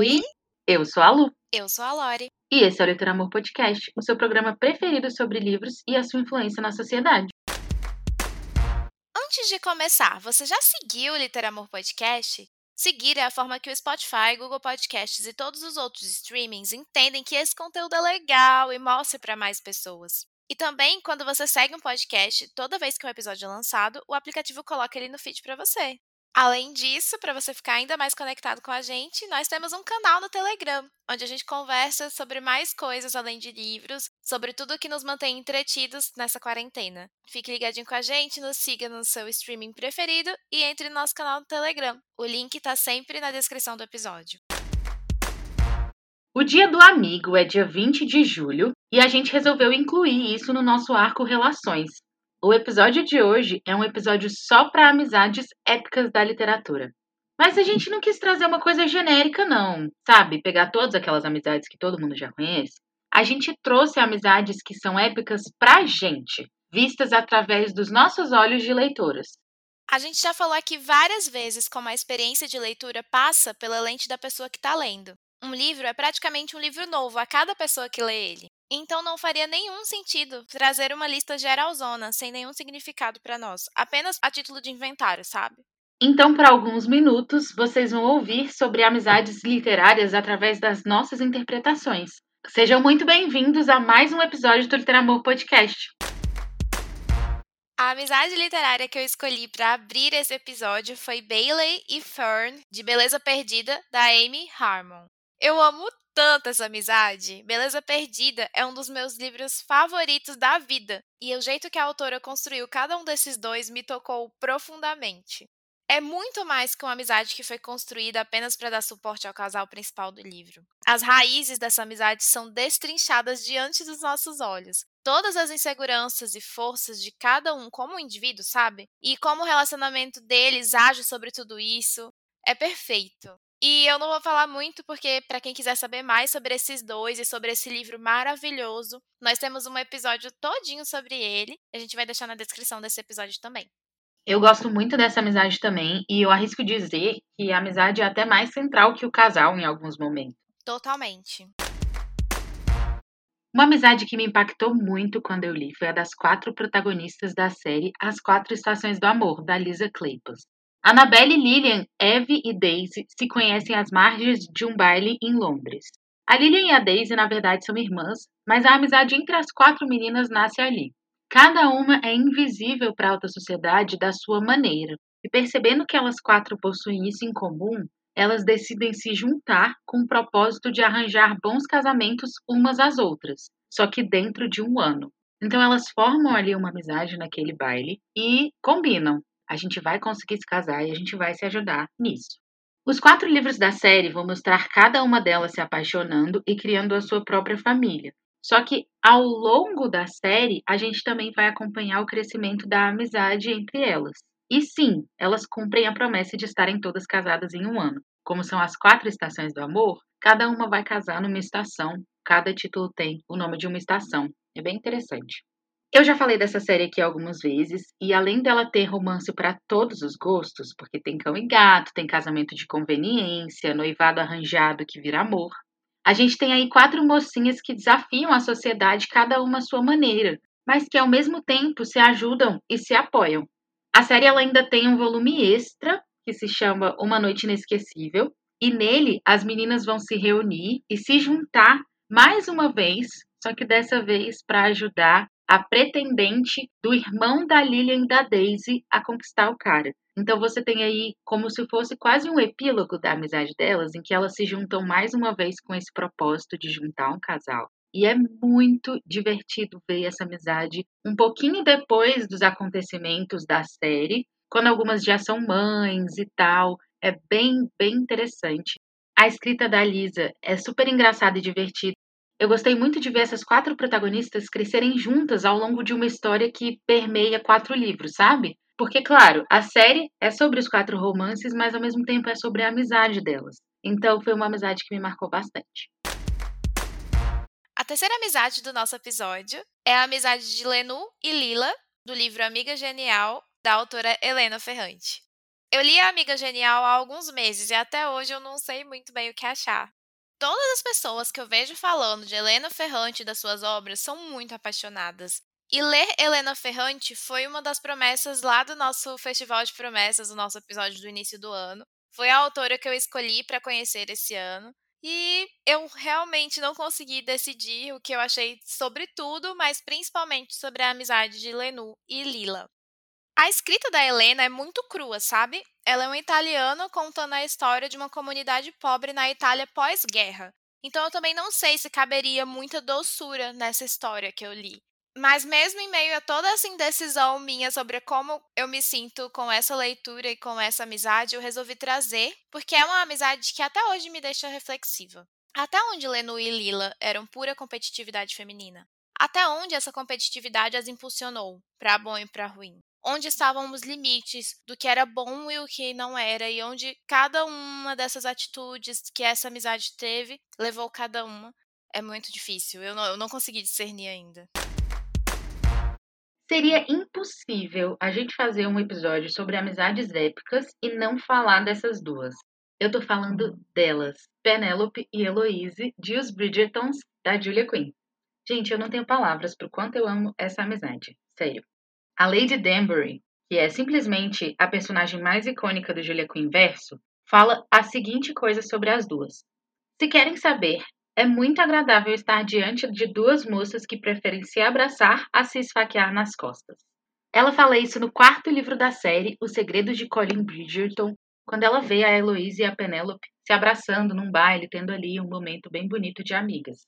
Oi, eu sou a Lu. Eu sou a Lori. E esse é o Leitor Amor Podcast, o seu programa preferido sobre livros e a sua influência na sociedade. Antes de começar, você já seguiu o Liter Amor Podcast? Seguir é a forma que o Spotify, Google Podcasts e todos os outros streamings entendem que esse conteúdo é legal e mostra para mais pessoas. E também, quando você segue um podcast, toda vez que um episódio é lançado, o aplicativo coloca ele no feed para você. Além disso, para você ficar ainda mais conectado com a gente, nós temos um canal no Telegram, onde a gente conversa sobre mais coisas além de livros, sobre tudo que nos mantém entretidos nessa quarentena. Fique ligadinho com a gente, nos siga no seu streaming preferido e entre no nosso canal no Telegram. O link está sempre na descrição do episódio. O Dia do Amigo é dia 20 de julho e a gente resolveu incluir isso no nosso arco Relações, o episódio de hoje é um episódio só para amizades épicas da literatura. Mas a gente não quis trazer uma coisa genérica, não, sabe? Pegar todas aquelas amizades que todo mundo já conhece. A gente trouxe amizades que são épicas pra gente, vistas através dos nossos olhos de leitoras. A gente já falou aqui várias vezes como a experiência de leitura passa pela lente da pessoa que está lendo. Um livro é praticamente um livro novo a cada pessoa que lê ele. Então não faria nenhum sentido trazer uma lista geralzona, sem nenhum significado para nós, apenas a título de inventário, sabe? Então, por alguns minutos, vocês vão ouvir sobre amizades literárias através das nossas interpretações. Sejam muito bem-vindos a mais um episódio do Literamor Podcast. A amizade literária que eu escolhi para abrir esse episódio foi Bailey e Fern, de Beleza Perdida, da Amy Harmon. Eu amo tanto essa amizade. Beleza Perdida é um dos meus livros favoritos da vida, e o jeito que a autora construiu cada um desses dois me tocou profundamente. É muito mais que uma amizade que foi construída apenas para dar suporte ao casal principal do livro. As raízes dessa amizade são destrinchadas diante dos nossos olhos. Todas as inseguranças e forças de cada um como indivíduo, sabe? E como o relacionamento deles age sobre tudo isso. É perfeito. E eu não vou falar muito porque para quem quiser saber mais sobre esses dois e sobre esse livro maravilhoso, nós temos um episódio todinho sobre ele. A gente vai deixar na descrição desse episódio também. Eu gosto muito dessa amizade também e eu arrisco dizer que a amizade é até mais central que o casal em alguns momentos. Totalmente. Uma amizade que me impactou muito quando eu li foi a das quatro protagonistas da série As Quatro Estações do Amor, da Lisa Kleypas. Annabelle, Lillian, Eve e Daisy se conhecem às margens de um baile em Londres. A Lillian e a Daisy, na verdade, são irmãs, mas a amizade entre as quatro meninas nasce ali. Cada uma é invisível para a alta sociedade da sua maneira, e percebendo que elas quatro possuem isso em comum, elas decidem se juntar com o propósito de arranjar bons casamentos umas às outras, só que dentro de um ano. Então elas formam ali uma amizade naquele baile e combinam a gente vai conseguir se casar e a gente vai se ajudar nisso. Os quatro livros da série vão mostrar cada uma delas se apaixonando e criando a sua própria família. Só que ao longo da série, a gente também vai acompanhar o crescimento da amizade entre elas. E sim, elas cumprem a promessa de estarem todas casadas em um ano. Como são as quatro estações do amor, cada uma vai casar numa estação. Cada título tem o nome de uma estação. É bem interessante. Eu já falei dessa série aqui algumas vezes, e além dela ter romance para todos os gostos, porque tem cão e gato, tem casamento de conveniência, noivado arranjado que vira amor, a gente tem aí quatro mocinhas que desafiam a sociedade, cada uma à sua maneira, mas que ao mesmo tempo se ajudam e se apoiam. A série ela ainda tem um volume extra que se chama Uma Noite Inesquecível, e nele as meninas vão se reunir e se juntar mais uma vez, só que dessa vez para ajudar a pretendente do irmão da Lilian e da Daisy a conquistar o cara. Então você tem aí como se fosse quase um epílogo da amizade delas, em que elas se juntam mais uma vez com esse propósito de juntar um casal. E é muito divertido ver essa amizade um pouquinho depois dos acontecimentos da série, quando algumas já são mães e tal. É bem, bem interessante. A escrita da Lisa é super engraçada e divertida. Eu gostei muito de ver essas quatro protagonistas crescerem juntas ao longo de uma história que permeia quatro livros, sabe? Porque, claro, a série é sobre os quatro romances, mas ao mesmo tempo é sobre a amizade delas. Então foi uma amizade que me marcou bastante. A terceira amizade do nosso episódio é a amizade de Lenu e Lila, do livro Amiga Genial, da autora Helena Ferrante. Eu li A Amiga Genial há alguns meses e até hoje eu não sei muito bem o que achar. Todas as pessoas que eu vejo falando de Helena Ferrante e das suas obras são muito apaixonadas. E ler Helena Ferrante foi uma das promessas lá do nosso Festival de Promessas, o nosso episódio do início do ano. Foi a autora que eu escolhi para conhecer esse ano. E eu realmente não consegui decidir o que eu achei sobre tudo, mas principalmente sobre a amizade de Lenu e Lila. A escrita da Helena é muito crua, sabe? Ela é um italiano contando a história de uma comunidade pobre na Itália pós-guerra. Então eu também não sei se caberia muita doçura nessa história que eu li. Mas mesmo em meio a toda essa indecisão minha sobre como eu me sinto com essa leitura e com essa amizade, eu resolvi trazer, porque é uma amizade que até hoje me deixa reflexiva. Até onde Lenu e Lila eram pura competitividade feminina? Até onde essa competitividade as impulsionou, para bom e para ruim? Onde estavam os limites do que era bom e o que não era, e onde cada uma dessas atitudes que essa amizade teve levou cada uma. É muito difícil, eu não, eu não consegui discernir ainda. Seria impossível a gente fazer um episódio sobre amizades épicas e não falar dessas duas. Eu tô falando delas, Penelope e Eloise, de Os Bridgertons, da Julia Quinn. Gente, eu não tenho palavras pro quanto eu amo essa amizade. Sério. A Lady Danbury, que é simplesmente a personagem mais icônica do Julia Quinn verso, fala a seguinte coisa sobre as duas. Se querem saber, é muito agradável estar diante de duas moças que preferem se abraçar a se esfaquear nas costas. Ela fala isso no quarto livro da série, Os Segredos de Colin Bridgerton, quando ela vê a Eloise e a Penelope se abraçando num baile, tendo ali um momento bem bonito de amigas.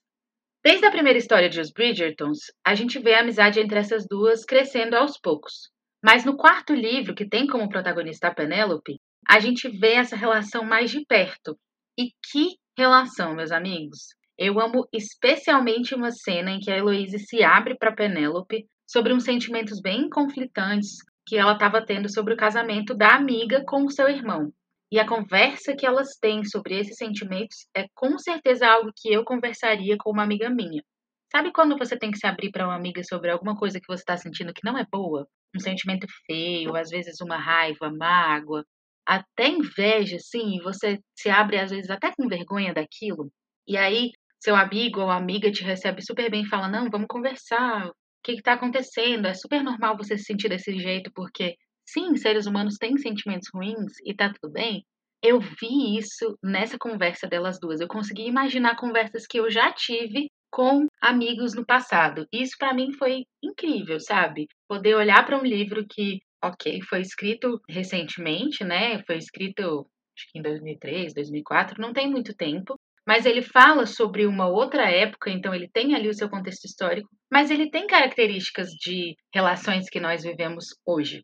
Desde a primeira história de Os Bridgertons, a gente vê a amizade entre essas duas crescendo aos poucos. Mas no quarto livro, que tem como protagonista a Penélope, a gente vê essa relação mais de perto. E que relação, meus amigos! Eu amo especialmente uma cena em que a Heloise se abre para Penélope sobre uns sentimentos bem conflitantes que ela estava tendo sobre o casamento da amiga com o seu irmão. E a conversa que elas têm sobre esses sentimentos é com certeza algo que eu conversaria com uma amiga minha. Sabe quando você tem que se abrir para uma amiga sobre alguma coisa que você está sentindo que não é boa? Um sentimento feio, às vezes uma raiva, mágoa, até inveja, sim, e você se abre às vezes até com vergonha daquilo. E aí seu amigo ou amiga te recebe super bem e fala: Não, vamos conversar. O que está acontecendo? É super normal você se sentir desse jeito, porque sim, seres humanos têm sentimentos ruins e tá tudo bem. Eu vi isso nessa conversa delas duas. Eu consegui imaginar conversas que eu já tive com amigos no passado. Isso para mim foi incrível, sabe? Poder olhar para um livro que, ok, foi escrito recentemente, né? Foi escrito acho que em 2003, 2004, não tem muito tempo, mas ele fala sobre uma outra época, então ele tem ali o seu contexto histórico, mas ele tem características de relações que nós vivemos hoje.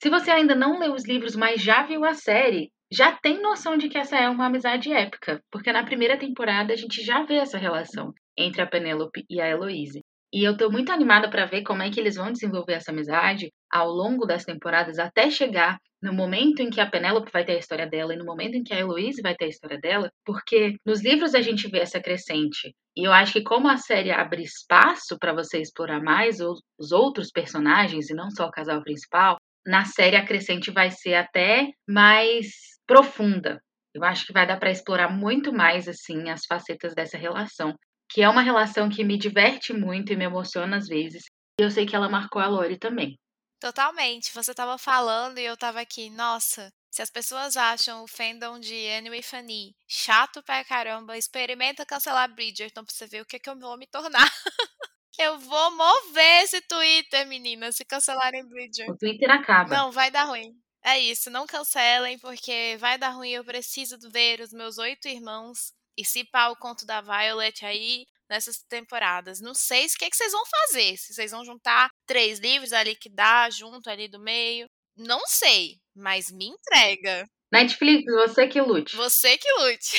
Se você ainda não leu os livros, mas já viu a série, já tem noção de que essa é uma amizade épica, porque na primeira temporada a gente já vê essa relação entre a Penélope e a Heloise. E eu tô muito animada para ver como é que eles vão desenvolver essa amizade ao longo das temporadas até chegar no momento em que a Penélope vai ter a história dela e no momento em que a Heloise vai ter a história dela, porque nos livros a gente vê essa crescente. E eu acho que como a série abre espaço para você explorar mais os outros personagens e não só o casal principal, na série a crescente vai ser até mais profunda. Eu acho que vai dar para explorar muito mais assim as facetas dessa relação, que é uma relação que me diverte muito e me emociona às vezes. E eu sei que ela marcou a Lori também. Totalmente. Você estava falando e eu estava aqui, nossa, se as pessoas acham o fandom de Annie e Fanny chato pra caramba, experimenta cancelar Bridgerton pra você ver o que, é que eu vou me tornar. Eu vou mover esse Twitter, meninas, se cancelarem Bridger. O Twitter acaba. Não, vai dar ruim. É isso, não cancelem, porque vai dar ruim. Eu preciso ver os meus oito irmãos e se pá o conto da Violet aí nessas temporadas. Não sei o que, é que vocês vão fazer. Se vocês vão juntar três livros ali que dá junto ali do meio. Não sei, mas me entrega. Netflix, você que lute. Você que lute.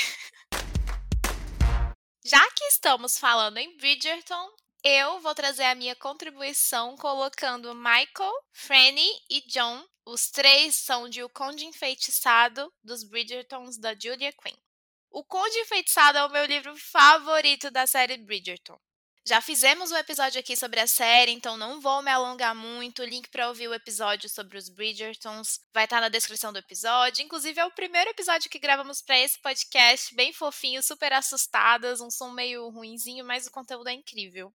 Já que estamos falando em Bridgerton, eu vou trazer a minha contribuição colocando Michael, Franny e John. Os três são de O Conde Enfeitiçado dos Bridgertons da Julia Quinn. O Conde Enfeitiçado é o meu livro favorito da série Bridgerton. Já fizemos um episódio aqui sobre a série, então não vou me alongar muito. O link para ouvir o episódio sobre os Bridgertons vai estar na descrição do episódio. Inclusive, é o primeiro episódio que gravamos para esse podcast, bem fofinho, super assustadas, um som meio ruinzinho, mas o conteúdo é incrível.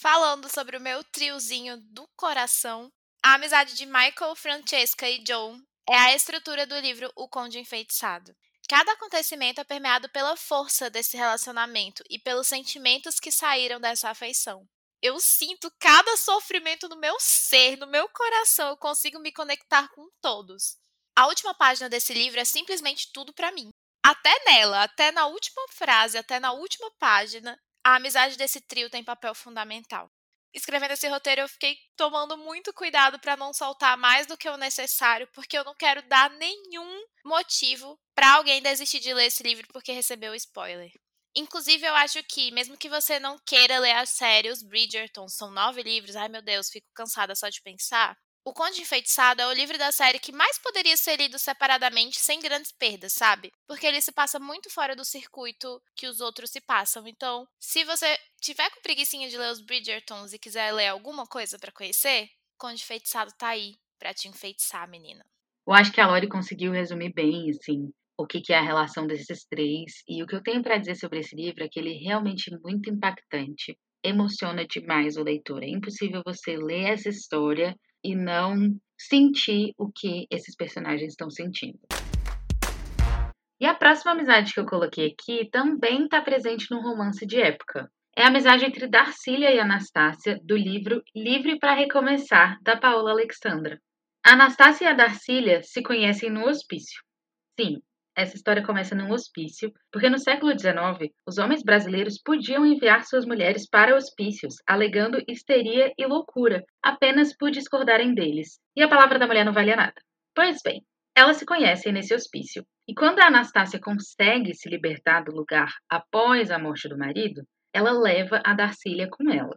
Falando sobre o meu triozinho do coração, a amizade de Michael, Francesca e Joan é a estrutura do livro O Conde Enfeitiçado. Cada acontecimento é permeado pela força desse relacionamento e pelos sentimentos que saíram dessa afeição. Eu sinto cada sofrimento no meu ser, no meu coração, eu consigo me conectar com todos. A última página desse livro é simplesmente tudo para mim. Até nela, até na última frase, até na última página, a amizade desse trio tem papel fundamental escrevendo esse roteiro, eu fiquei tomando muito cuidado para não soltar mais do que o necessário, porque eu não quero dar nenhum motivo para alguém desistir de ler esse livro porque recebeu spoiler. Inclusive, eu acho que, mesmo que você não queira ler a série, os Bridgerton são nove livros, ai meu Deus, fico cansada só de pensar. O Conde Enfeitiçado é o livro da série que mais poderia ser lido separadamente sem grandes perdas, sabe? Porque ele se passa muito fora do circuito que os outros se passam. Então, se você tiver com preguiçinha de ler os Bridgertons e quiser ler alguma coisa para conhecer, Conde Enfeitiçado tá aí para te enfeitiçar, menina. Eu acho que a Lori conseguiu resumir bem, assim, o que, que é a relação desses três. E o que eu tenho para dizer sobre esse livro é que ele é realmente muito impactante, emociona demais o leitor. É impossível você ler essa história e não sentir o que esses personagens estão sentindo. E a próxima amizade que eu coloquei aqui também está presente num romance de época. É a amizade entre Darcília e Anastácia, do livro Livre para Recomeçar, da Paola Alexandra. A Anastácia e a Darcília se conhecem no hospício. Sim, essa história começa num hospício, porque no século XIX, os homens brasileiros podiam enviar suas mulheres para hospícios, alegando histeria e loucura, apenas por discordarem deles. E a palavra da mulher não valia nada. Pois bem, elas se conhecem nesse hospício. E quando a Anastácia consegue se libertar do lugar após a morte do marido, ela leva a Darcília com ela.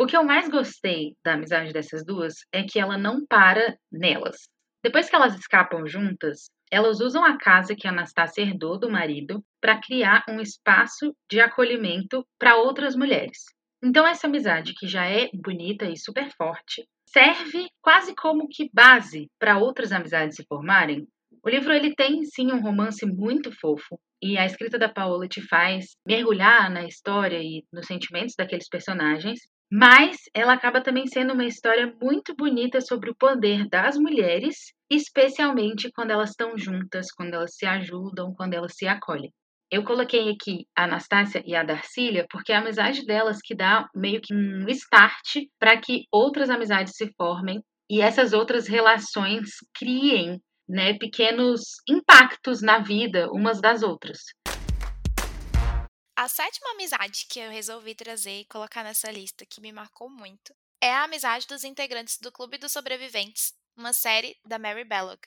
O que eu mais gostei da amizade dessas duas é que ela não para nelas. Depois que elas escapam juntas, elas usam a casa que Anastácia herdou do marido para criar um espaço de acolhimento para outras mulheres. Então, essa amizade, que já é bonita e super forte, serve quase como que base para outras amizades se formarem. O livro ele tem sim um romance muito fofo e a escrita da Paola te faz mergulhar na história e nos sentimentos daqueles personagens, mas ela acaba também sendo uma história muito bonita sobre o poder das mulheres especialmente quando elas estão juntas, quando elas se ajudam, quando elas se acolhem. Eu coloquei aqui a Anastácia e a Darcília porque é a amizade delas que dá meio que um start para que outras amizades se formem e essas outras relações criem né, pequenos impactos na vida umas das outras. A sétima amizade que eu resolvi trazer e colocar nessa lista que me marcou muito é a amizade dos integrantes do Clube dos Sobreviventes uma série da Mary Belloc.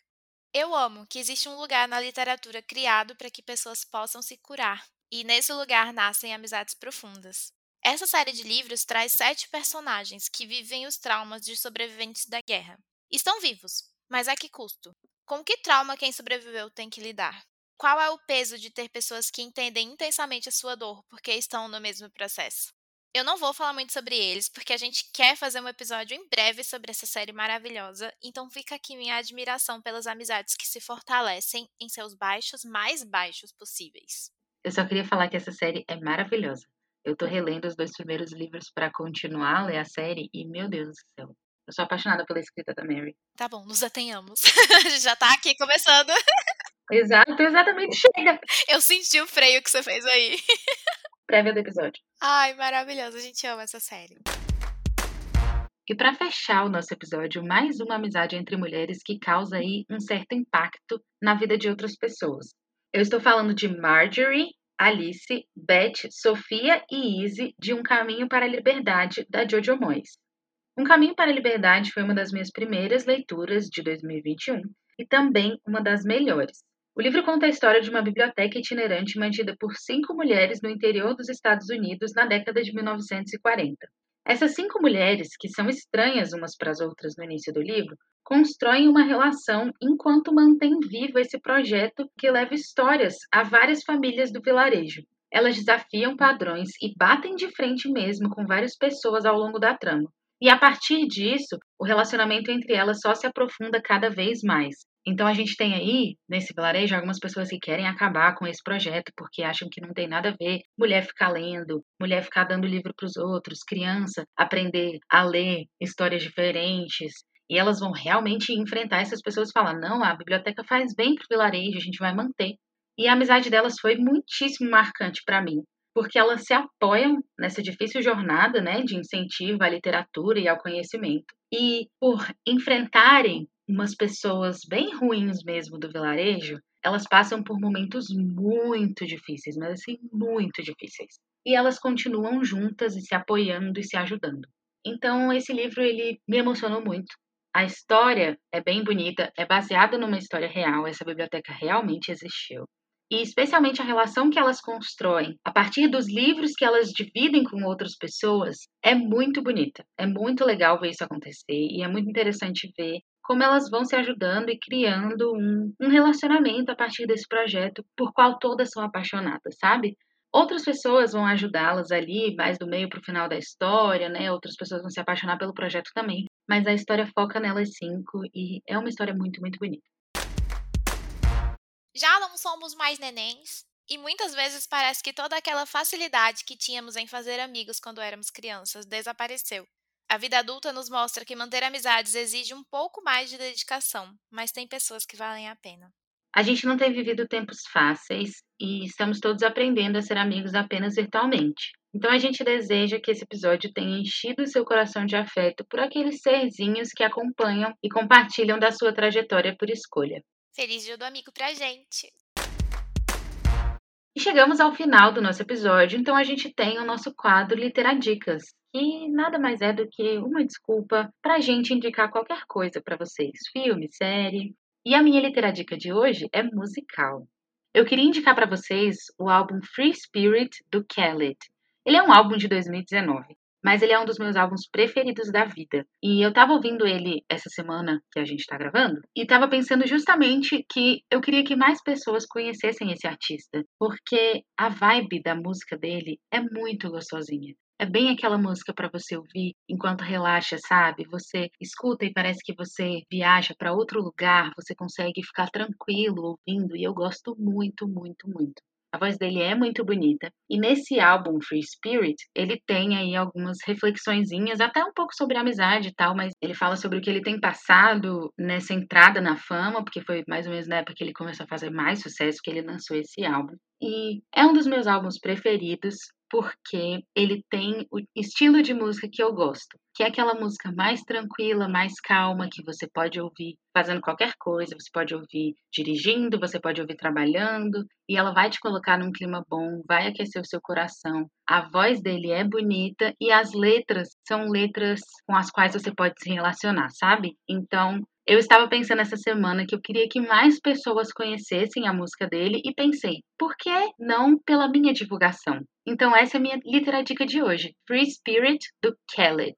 Eu amo que existe um lugar na literatura criado para que pessoas possam se curar, e nesse lugar nascem amizades profundas. Essa série de livros traz sete personagens que vivem os traumas de sobreviventes da guerra. Estão vivos, mas a que custo? Com que trauma quem sobreviveu tem que lidar? Qual é o peso de ter pessoas que entendem intensamente a sua dor porque estão no mesmo processo? Eu não vou falar muito sobre eles, porque a gente quer fazer um episódio em breve sobre essa série maravilhosa, então fica aqui minha admiração pelas amizades que se fortalecem em seus baixos mais baixos possíveis. Eu só queria falar que essa série é maravilhosa. Eu tô relendo os dois primeiros livros para continuar a ler a série e, meu Deus do céu, eu sou apaixonada pela escrita da Mary. Tá bom, nos atenhamos. Já tá aqui começando. Exato, exatamente, chega. Eu senti o freio que você fez aí. Prévia do episódio. Ai, maravilhoso, a gente ama essa série. E para fechar o nosso episódio, mais uma amizade entre mulheres que causa aí um certo impacto na vida de outras pessoas. Eu estou falando de Marjorie, Alice, Beth, Sofia e Izzy de Um Caminho para a Liberdade, da Jojo Moyes. Um Caminho para a Liberdade foi uma das minhas primeiras leituras de 2021 e também uma das melhores. O livro conta a história de uma biblioteca itinerante mantida por cinco mulheres no interior dos Estados Unidos na década de 1940. Essas cinco mulheres, que são estranhas umas para as outras no início do livro, constroem uma relação enquanto mantém vivo esse projeto que leva histórias a várias famílias do vilarejo. elas desafiam padrões e batem de frente mesmo com várias pessoas ao longo da trama. E a partir disso, o relacionamento entre elas só se aprofunda cada vez mais. Então a gente tem aí, nesse vilarejo, algumas pessoas que querem acabar com esse projeto porque acham que não tem nada a ver mulher ficar lendo, mulher ficar dando livro para os outros, criança aprender a ler histórias diferentes. E elas vão realmente enfrentar essas pessoas e falar: não, a biblioteca faz bem para o vilarejo, a gente vai manter. E a amizade delas foi muitíssimo marcante para mim, porque elas se apoiam nessa difícil jornada né, de incentivo à literatura e ao conhecimento. E por enfrentarem umas pessoas bem ruins mesmo do vilarejo, elas passam por momentos muito difíceis, mas assim, muito difíceis. E elas continuam juntas e se apoiando e se ajudando. Então, esse livro ele me emocionou muito. A história é bem bonita, é baseada numa história real, essa biblioteca realmente existiu e especialmente a relação que elas constroem a partir dos livros que elas dividem com outras pessoas é muito bonita. É muito legal ver isso acontecer e é muito interessante ver como elas vão se ajudando e criando um, um relacionamento a partir desse projeto por qual todas são apaixonadas, sabe? Outras pessoas vão ajudá-las ali, mais do meio para o final da história, né? Outras pessoas vão se apaixonar pelo projeto também. Mas a história foca nelas cinco e é uma história muito, muito bonita. Já não somos mais nenéns, e muitas vezes parece que toda aquela facilidade que tínhamos em fazer amigos quando éramos crianças desapareceu. A vida adulta nos mostra que manter amizades exige um pouco mais de dedicação, mas tem pessoas que valem a pena. A gente não tem vivido tempos fáceis e estamos todos aprendendo a ser amigos apenas virtualmente. Então a gente deseja que esse episódio tenha enchido seu coração de afeto por aqueles serzinhos que acompanham e compartilham da sua trajetória por escolha. Feliz dia do amigo pra gente! E chegamos ao final do nosso episódio, então a gente tem o nosso quadro Literadicas, que nada mais é do que uma desculpa para a gente indicar qualquer coisa para vocês, filme, série. E a minha literadica de hoje é musical. Eu queria indicar para vocês o álbum Free Spirit do Khaled. Ele é um álbum de 2019 mas ele é um dos meus álbuns preferidos da vida. E eu tava ouvindo ele essa semana que a gente tá gravando e tava pensando justamente que eu queria que mais pessoas conhecessem esse artista, porque a vibe da música dele é muito gostosinha. É bem aquela música para você ouvir enquanto relaxa, sabe? Você escuta e parece que você viaja para outro lugar, você consegue ficar tranquilo ouvindo, e eu gosto muito, muito, muito. A voz dele é muito bonita. E nesse álbum Free Spirit, ele tem aí algumas reflexõezinhas, até um pouco sobre amizade e tal, mas ele fala sobre o que ele tem passado nessa entrada na fama, porque foi mais ou menos na época que ele começou a fazer mais sucesso que ele lançou esse álbum. E é um dos meus álbuns preferidos porque ele tem o estilo de música que eu gosto, que é aquela música mais tranquila, mais calma, que você pode ouvir fazendo qualquer coisa, você pode ouvir dirigindo, você pode ouvir trabalhando, e ela vai te colocar num clima bom, vai aquecer o seu coração. A voz dele é bonita e as letras são letras com as quais você pode se relacionar, sabe? Então, eu estava pensando essa semana que eu queria que mais pessoas conhecessem a música dele e pensei, por que não pela minha divulgação? Então essa é a minha literadica de hoje, Free Spirit do Khaled.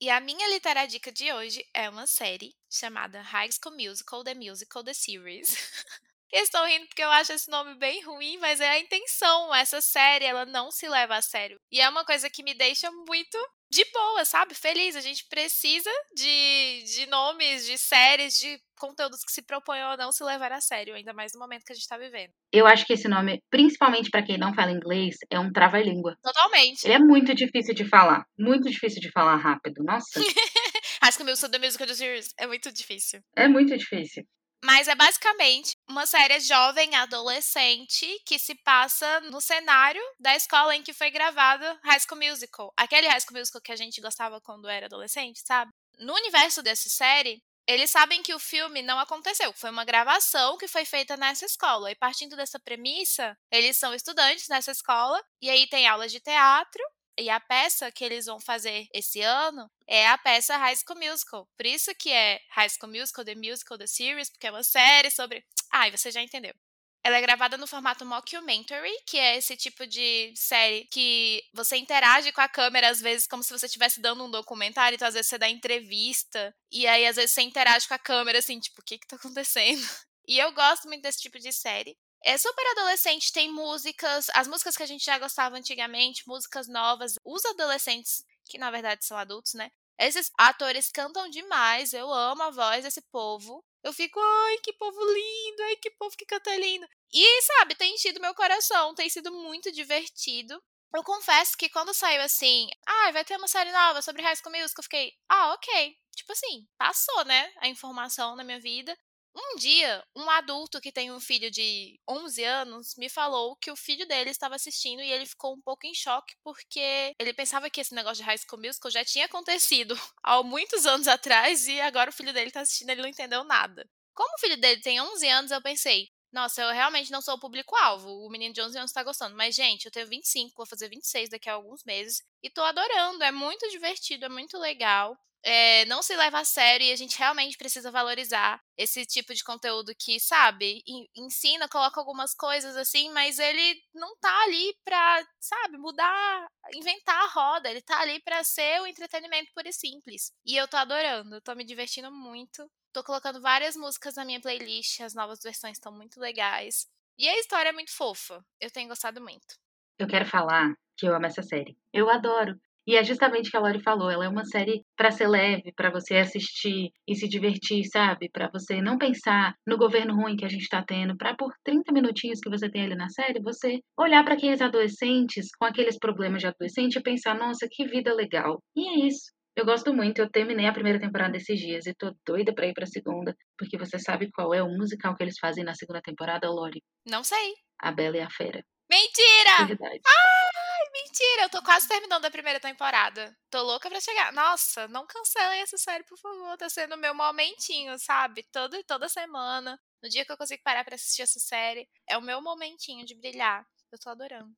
E a minha literadica de hoje é uma série chamada High School Musical, The Musical, The Series. Estou rindo porque eu acho esse nome bem ruim, mas é a intenção. Essa série, ela não se leva a sério. E é uma coisa que me deixa muito de boa, sabe? Feliz. A gente precisa de, de nomes, de séries, de conteúdos que se proponham a não se levar a sério, ainda mais no momento que a gente tá vivendo. Eu acho que esse nome, principalmente para quem não fala inglês, é um trava-língua. Totalmente. Ele é muito difícil de falar. Muito difícil de falar rápido. Nossa. Acho que o meu The Musical The Series é muito difícil. É muito difícil. Mas é basicamente uma série jovem adolescente que se passa no cenário da escola em que foi gravado High School Musical. Aquele High School Musical que a gente gostava quando era adolescente, sabe? No universo dessa série, eles sabem que o filme não aconteceu, foi uma gravação que foi feita nessa escola. E partindo dessa premissa, eles são estudantes nessa escola e aí tem aulas de teatro e a peça que eles vão fazer esse ano é a peça High School Musical. Por isso que é High School Musical, The Musical, The Series, porque é uma série sobre... Ai, você já entendeu. Ela é gravada no formato mockumentary, que é esse tipo de série que você interage com a câmera, às vezes, como se você estivesse dando um documentário, então às vezes você dá entrevista, e aí às vezes você interage com a câmera, assim, tipo, o que que tá acontecendo? E eu gosto muito desse tipo de série. É super adolescente, tem músicas, as músicas que a gente já gostava antigamente, músicas novas. Os adolescentes, que na verdade são adultos, né? Esses atores cantam demais, eu amo a voz desse povo. Eu fico, ai, que povo lindo, ai, que povo que canta lindo. E, sabe, tem enchido meu coração, tem sido muito divertido. Eu confesso que quando saiu assim, ah, vai ter uma série nova sobre High School Musical, eu fiquei, ah, ok. Tipo assim, passou, né, a informação na minha vida. Um dia, um adulto que tem um filho de 11 anos me falou que o filho dele estava assistindo e ele ficou um pouco em choque porque ele pensava que esse negócio de High School Musical já tinha acontecido há muitos anos atrás e agora o filho dele está assistindo e ele não entendeu nada. Como o filho dele tem 11 anos, eu pensei, nossa, eu realmente não sou o público-alvo. O menino de 11 anos tá gostando. Mas, gente, eu tenho 25, vou fazer 26 daqui a alguns meses. E tô adorando. É muito divertido, é muito legal é, não se leva a sério e a gente realmente precisa valorizar esse tipo de conteúdo que, sabe, ensina, coloca algumas coisas assim, mas ele não tá ali pra, sabe, mudar, inventar a roda, ele tá ali pra ser o entretenimento puro e simples. E eu tô adorando, tô me divertindo muito. Tô colocando várias músicas na minha playlist, as novas versões estão muito legais. E a história é muito fofa, eu tenho gostado muito. Eu quero falar que eu amo essa série. Eu adoro. E é justamente o que a Lori falou, ela é uma série para ser leve, para você assistir e se divertir, sabe? Para você não pensar no governo ruim que a gente está tendo, para por 30 minutinhos que você tem ali na série, você olhar para aqueles adolescentes com aqueles problemas de adolescente e pensar, nossa, que vida legal. E é isso. Eu gosto muito, eu terminei a primeira temporada desses dias e tô doida pra ir pra segunda, porque você sabe qual é o musical que eles fazem na segunda temporada, Lori? Não sei. A Bela e a Fera. Mentira! Verdade. Ai, mentira! Eu tô quase terminando a primeira temporada. Tô louca pra chegar. Nossa, não cancelem essa série, por favor. Tá sendo o meu momentinho, sabe? Todo, toda semana. No dia que eu consigo parar pra assistir essa série. É o meu momentinho de brilhar. Eu tô adorando.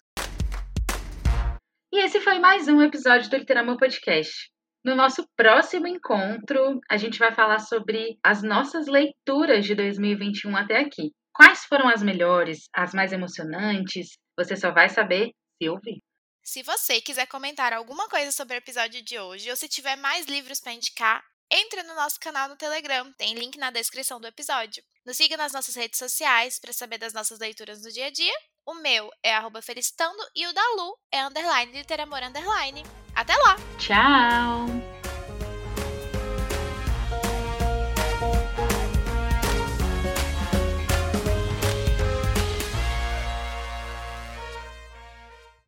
E esse foi mais um episódio do Literama Podcast. No nosso próximo encontro, a gente vai falar sobre as nossas leituras de 2021 até aqui. Quais foram as melhores, as mais emocionantes? Você só vai saber se ouvir. Se você quiser comentar alguma coisa sobre o episódio de hoje ou se tiver mais livros para indicar, entre no nosso canal no Telegram, tem link na descrição do episódio. Nos siga nas nossas redes sociais para saber das nossas leituras no dia a dia. O meu é felicitando e o da Lu é underline literamor underline. Até lá! Tchau!